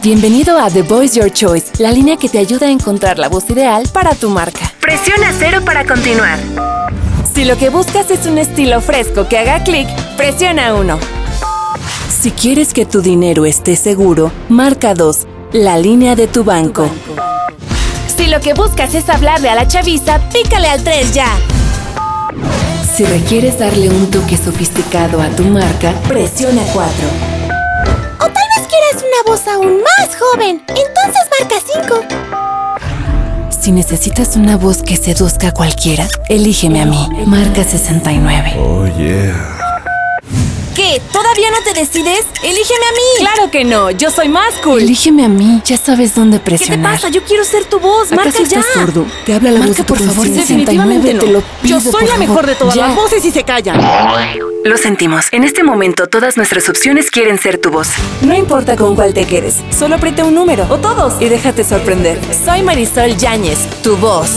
Bienvenido a The Voice Your Choice, la línea que te ayuda a encontrar la voz ideal para tu marca. Presiona cero para continuar. Si lo que buscas es un estilo fresco que haga clic, presiona 1. Si quieres que tu dinero esté seguro, marca 2, la línea de tu banco. Si lo que buscas es hablarle a la chaviza, pícale al 3 ya. Si requieres darle un toque sofisticado a tu marca, presiona 4. Una voz aún más joven, entonces marca 5. Si necesitas una voz que seduzca a cualquiera, elígeme a mí. Marca 69. Oh, yeah. ¿Qué? ¿Todavía no te decides? ¡Elígeme a mí! Claro que no, yo soy más cool. Elígeme a mí, ya sabes dónde ¿Qué te presionar. pasa? Yo quiero ser tu voz. Marca ¿Acaso ya. estás sordo? Te habla la voz Marca, de tu por favor, conciencia. definitivamente 69, te no. lo pido, Yo soy por la favor. mejor de todas Ya. las voces y se callan. Lo sentimos, en este momento todas nuestras opciones quieren ser tu voz. No importa con cuál te quedes, solo aprieta un número o todos y déjate sorprender. Soy Marisol Yáñez, tu voz.